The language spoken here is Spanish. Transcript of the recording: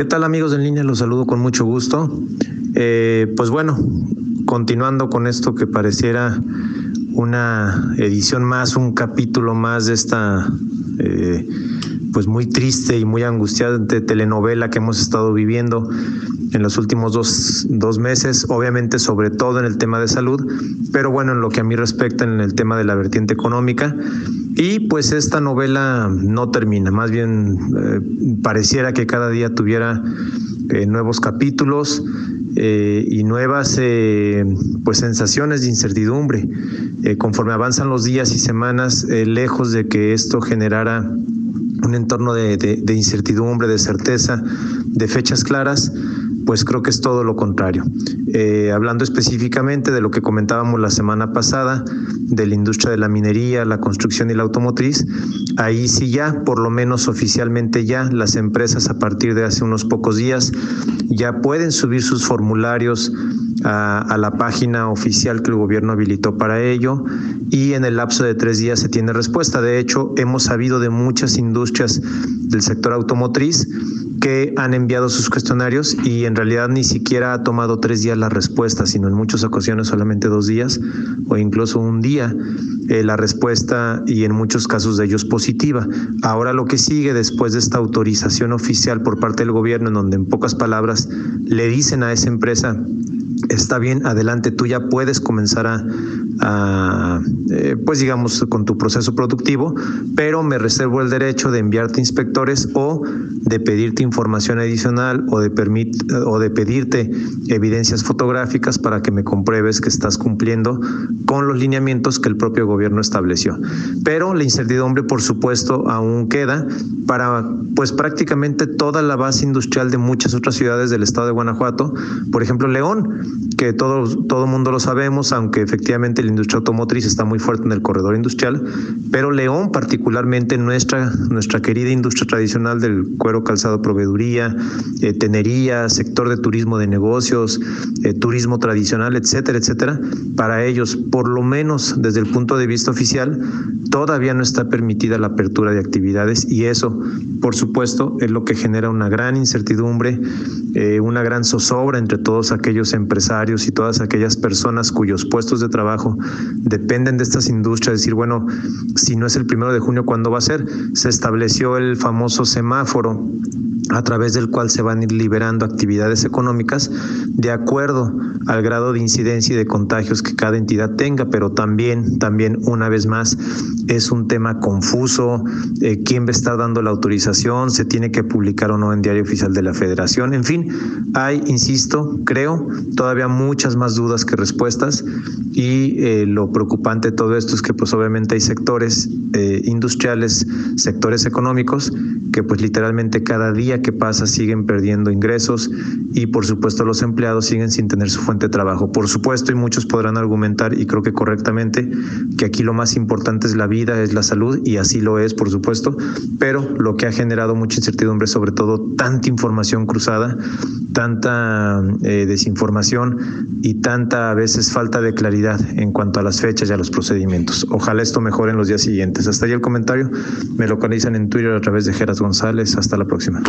¿Qué tal amigos en línea? Los saludo con mucho gusto. Eh, pues bueno, continuando con esto que pareciera una edición más, un capítulo más de esta eh, pues muy triste y muy angustiante telenovela que hemos estado viviendo en los últimos dos, dos, meses, obviamente sobre todo en el tema de salud, pero bueno, en lo que a mí respecta en el tema de la vertiente económica. Y pues esta novela no termina, más bien eh, pareciera que cada día tuviera eh, nuevos capítulos eh, y nuevas pues sensaciones de incertidumbre. conforme avanzan los días y semanas, lejos de que esto generara un entorno de, incertidumbre, de certeza, de fechas claras, pues creo que es todo lo contrario. Eh, hablando específicamente de lo que comentábamos la semana pasada, de la industria de la minería, la construcción y la automotriz, ahí sí ya, por lo menos oficialmente ya, las empresas a partir de hace unos pocos días ya pueden subir sus formularios a, a, la página oficial que el gobierno habilitó para ello y en el lapso de tres días se tiene respuesta. De hecho, hemos sabido de muchas industrias del sector automotriz que han enviado sus cuestionarios y en realidad ni siquiera ha tomado tres días la respuesta, sino en muchas ocasiones solamente dos días o incluso un día eh, la respuesta y en muchos casos de ellos positiva. Ahora lo que sigue después de esta autorización oficial por parte del gobierno, en donde en pocas palabras le dicen a esa empresa, está bien, adelante, tú ya puedes comenzar a, eh, pues digamos, con tu proceso productivo, pero me reservo el derecho de enviarte inspectores o de pedirte información adicional o de, permit, o de pedirte evidencias fotográficas para que me compruebes que estás cumpliendo con los lineamientos que el propio gobierno estableció. Pero la incertidumbre, por supuesto, aún queda para pues prácticamente toda la base industrial de muchas otras ciudades del estado de Guanajuato, por ejemplo León, que todo todo mundo lo sabemos, aunque efectivamente el industria automotriz está muy fuerte en el corredor industrial, pero León particularmente nuestra, nuestra querida industria tradicional del cuero calzado proveeduría, eh, tenería, sector de turismo de negocios, eh, turismo tradicional, etcétera, etcétera, para ellos, por lo menos desde el punto de vista oficial, todavía no está permitida la apertura de actividades y eso, por supuesto, es lo que genera una gran incertidumbre, eh, una gran zozobra entre todos aquellos empresarios y todas aquellas personas cuyos puestos de trabajo dependen de estas industrias, decir, bueno, si no es el primero de junio, ¿cuándo va a ser? Se estableció el famoso semáforo a través del cual se van a ir liberando actividades económicas de acuerdo al grado de incidencia y de contagios que cada entidad tenga, pero también, también una vez más, es un tema confuso, eh, quién va a estar dando la autorización, se tiene que publicar o no en diario oficial de la federación, en fin, hay, insisto, creo, todavía muchas más dudas que respuestas y eh, lo preocupante de todo esto es que pues obviamente hay sectores eh, industriales, sectores económicos que pues literalmente cada día que pasa siguen perdiendo ingresos y por supuesto los empleados siguen sin tener su fuente de trabajo. Por supuesto y muchos podrán argumentar y creo que correctamente que aquí lo más importante es la vida, es la salud y así lo es por supuesto, pero lo que ha generado mucha incertidumbre sobre todo tanta información cruzada, tanta eh, desinformación y tanta a veces falta de claridad en cuanto a las fechas y a los procedimientos. Ojalá esto mejore en los días siguientes. Hasta el comentario. Me localizan en Twitter a través de Geras González. Hasta la próxima.